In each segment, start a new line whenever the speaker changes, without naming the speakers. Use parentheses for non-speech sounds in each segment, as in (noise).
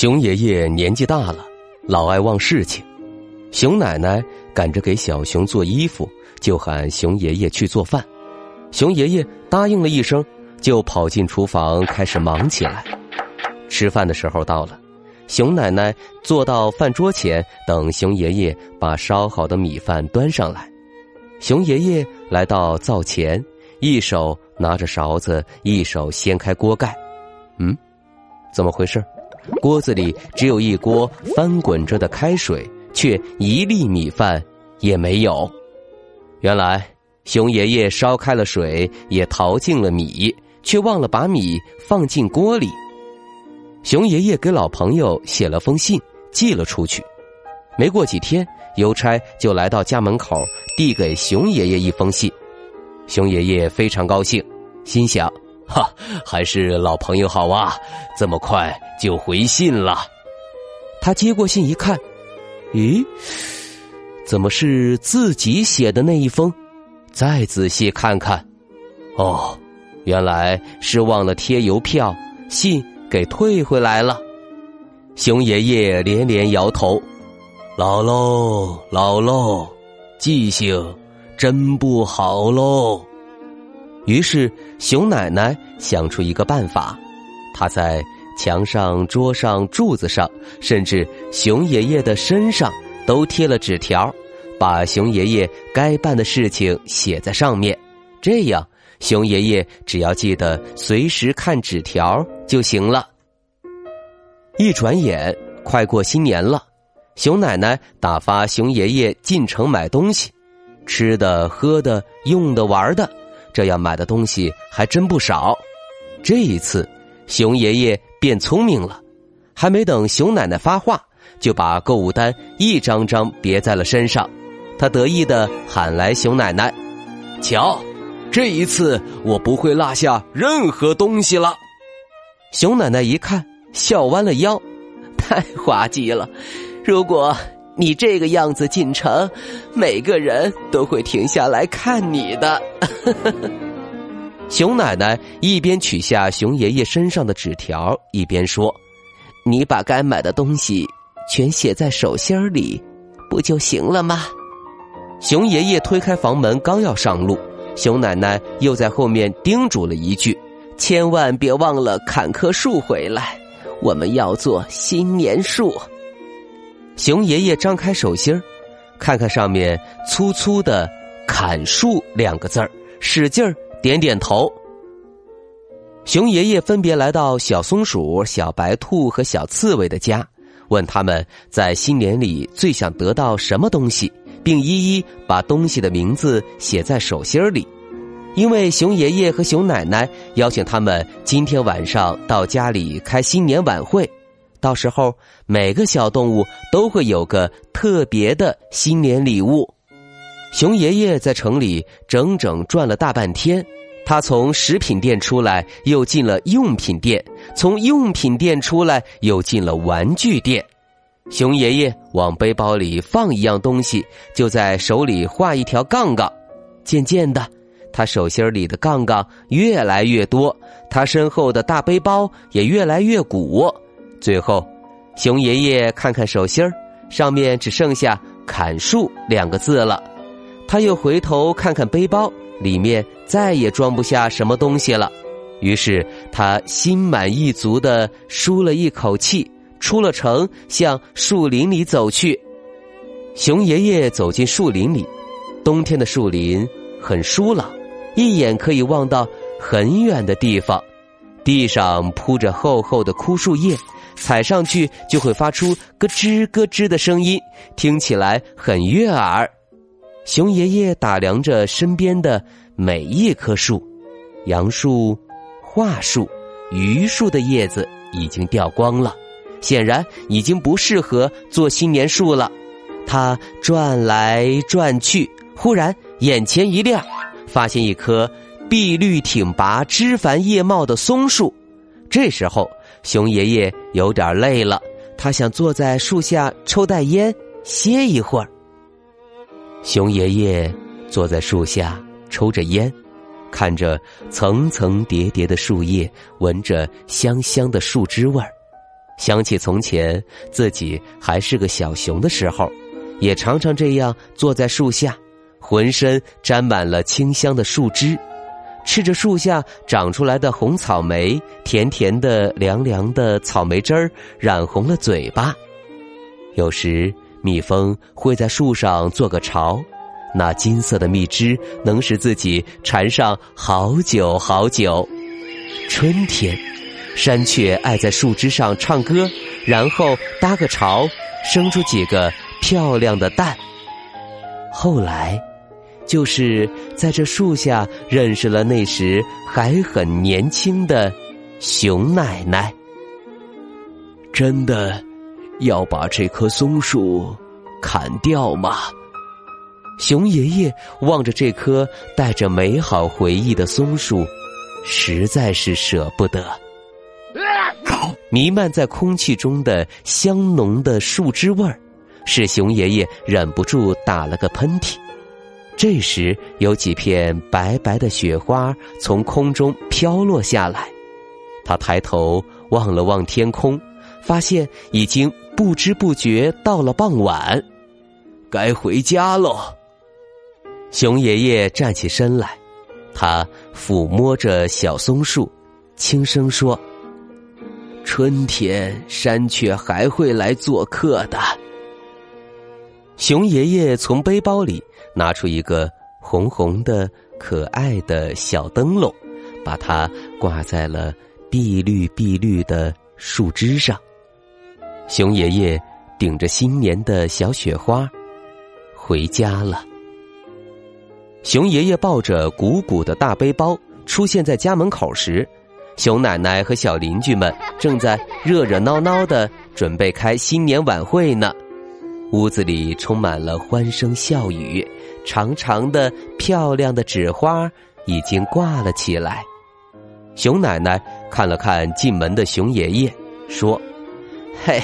熊爷爷年纪大了，老爱忘事情。熊奶奶赶着给小熊做衣服，就喊熊爷爷去做饭。熊爷爷答应了一声，就跑进厨房开始忙起来。吃饭的时候到了，熊奶奶坐到饭桌前，等熊爷爷把烧好的米饭端上来。熊爷爷来到灶前，一手拿着勺子，一手掀开锅盖。嗯，怎么回事？锅子里只有一锅翻滚着的开水，却一粒米饭也没有。原来熊爷爷烧开了水，也淘尽了米，却忘了把米放进锅里。熊爷爷给老朋友写了封信，寄了出去。没过几天，邮差就来到家门口，递给熊爷爷一封信。熊爷爷非常高兴，心想。哈，还是老朋友好啊！这么快就回信了。他接过信一看，咦，怎么是自己写的那一封？再仔细看看，哦，原来是忘了贴邮票，信给退回来了。熊爷爷连连摇头：“老喽，老喽，记性真不好喽。”于是，熊奶奶想出一个办法，她在墙上、桌上、柱子上，甚至熊爷爷的身上都贴了纸条，把熊爷爷该办的事情写在上面。这样，熊爷爷只要记得随时看纸条就行了。一转眼，快过新年了，熊奶奶打发熊爷爷进城买东西，吃的、喝的、用的、玩的。这样买的东西还真不少。这一次，熊爷爷变聪明了，还没等熊奶奶发话，就把购物单一张张别在了身上。他得意的喊来熊奶奶：“瞧，这一次我不会落下任何东西了。”熊奶奶一看，笑弯了腰：“ (laughs) 太滑稽了！如果……”你这个样子进城，每个人都会停下来看你的。(laughs) 熊奶奶一边取下熊爷爷身上的纸条，一边说：“你把该买的东西全写在手心里，不就行了吗？”熊爷爷推开房门，刚要上路，熊奶奶又在后面叮嘱了一句：“千万别忘了砍棵树回来，我们要做新年树。”熊爷爷张开手心儿，看看上面粗粗的“砍树”两个字儿，使劲儿点点头。熊爷爷分别来到小松鼠、小白兔和小刺猬的家，问他们在新年里最想得到什么东西，并一一把东西的名字写在手心里。因为熊爷爷和熊奶奶邀请他们今天晚上到家里开新年晚会。到时候，每个小动物都会有个特别的新年礼物。熊爷爷在城里整整转了大半天，他从食品店出来，又进了用品店；从用品店出来，又进了玩具店。熊爷爷往背包里放一样东西，就在手里画一条杠杠。渐渐的，他手心里的杠杠越来越多，他身后的大背包也越来越鼓。最后，熊爷爷看看手心儿，上面只剩下“砍树”两个字了。他又回头看看背包，里面再也装不下什么东西了。于是他心满意足的舒了一口气，出了城，向树林里走去。熊爷爷走进树林里，冬天的树林很疏朗，一眼可以望到很远的地方。地上铺着厚厚的枯树叶。踩上去就会发出咯吱咯吱的声音，听起来很悦耳。熊爷爷打量着身边的每一棵树，杨树、桦树、榆树的叶子已经掉光了，显然已经不适合做新年树了。他转来转去，忽然眼前一亮，发现一棵碧绿挺拔、枝繁叶茂的松树。这时候，熊爷爷有点累了，他想坐在树下抽袋烟，歇一会儿。熊爷爷坐在树下抽着烟，看着层层叠叠的树叶，闻着香香的树枝味儿，想起从前自己还是个小熊的时候，也常常这样坐在树下，浑身沾满了清香的树枝，吃着树下长出来的红草莓，甜甜的、凉凉的草莓汁儿染红了嘴巴，有时。蜜蜂会在树上做个巢，那金色的蜜汁能使自己缠上好久好久。春天，山雀爱在树枝上唱歌，然后搭个巢，生出几个漂亮的蛋。后来，就是在这树下认识了那时还很年轻的熊奶奶。
真的。要把这棵松树砍掉吗？
熊爷爷望着这棵带着美好回忆的松树，实在是舍不得。弥漫在空气中的香浓的树枝味儿，使熊爷爷忍不住打了个喷嚏。这时，有几片白白的雪花从空中飘落下来，他抬头望了望天空，发现已经。不知不觉到了傍晚，
该回家喽。
熊爷爷站起身来，他抚摸着小松树，轻声说：“
春天山雀还会来做客的。”
熊爷爷从背包里拿出一个红红的、可爱的小灯笼，把它挂在了碧绿碧绿的树枝上。熊爷爷顶着新年的小雪花回家了。熊爷爷抱着鼓鼓的大背包出现在家门口时，熊奶奶和小邻居们正在热热闹闹的准备开新年晚会呢。屋子里充满了欢声笑语，长长的、漂亮的纸花已经挂了起来。熊奶奶看了看进门的熊爷爷，说：“ (laughs)
嘿。”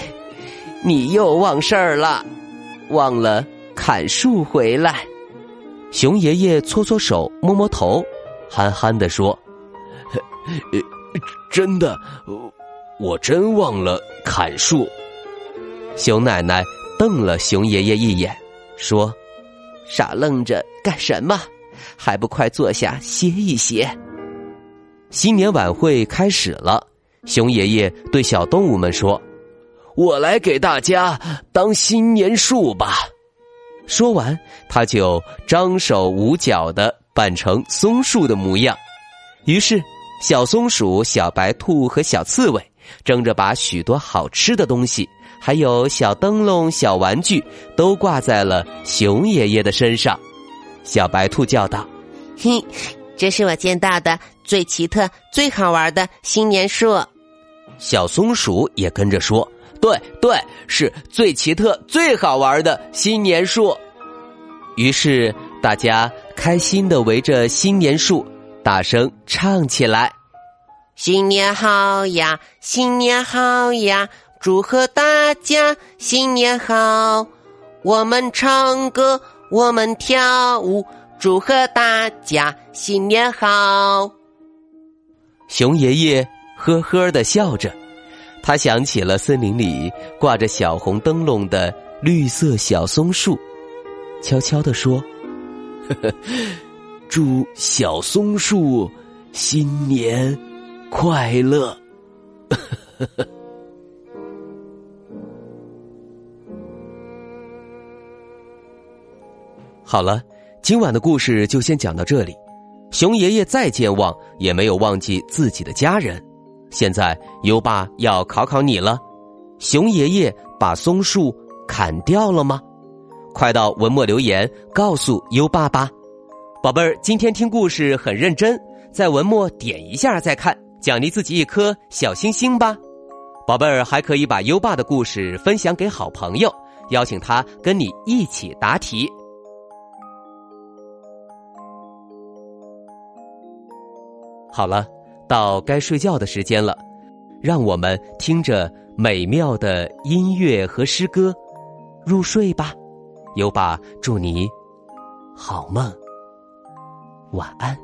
你又忘事儿了，忘了砍树回来。
熊爷爷搓搓手，摸摸头，憨憨的说：“ (laughs)
真的，我真忘了砍树。”
熊奶奶瞪了熊爷爷一眼，说：“
傻愣着干什么？还不快坐下歇一歇。”
新年晚会开始了，熊爷爷对小动物们说。
我来给大家当新年树吧。
说完，他就张手舞脚的扮成松树的模样。于是，小松鼠、小白兔和小刺猬争着把许多好吃的东西，还有小灯笼、小玩具，都挂在了熊爷爷的身上。小白兔叫道：“
嘿，这是我见到的最奇特、最好玩的新年树。”
小松鼠也跟着说。
对对，是最奇特、最好玩的新年树。
于是大家开心的围着新年树，大声唱起来：“
新年好呀，新年好呀，祝贺大家新年好！我们唱歌，我们跳舞，祝贺大家新年好！”
熊爷爷呵呵的笑着。他想起了森林里挂着小红灯笼的绿色小松树，悄悄地说：“ (laughs)
祝小松树新年快乐。(laughs) ”
好了，今晚的故事就先讲到这里。熊爷爷再健忘，也没有忘记自己的家人。现在优爸要考考你了，熊爷爷把松树砍掉了吗？快到文末留言告诉优爸吧。宝贝儿，今天听故事很认真，在文末点一下再看，奖励自己一颗小星星吧。宝贝儿还可以把优爸的故事分享给好朋友，邀请他跟你一起答题。好了，到该睡觉的时间了，让我们听着美妙的音乐和诗歌入睡吧。优爸祝你好梦，晚安。《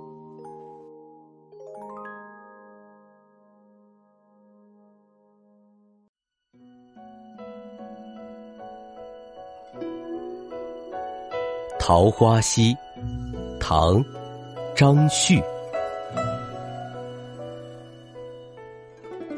桃花溪》唐·张旭。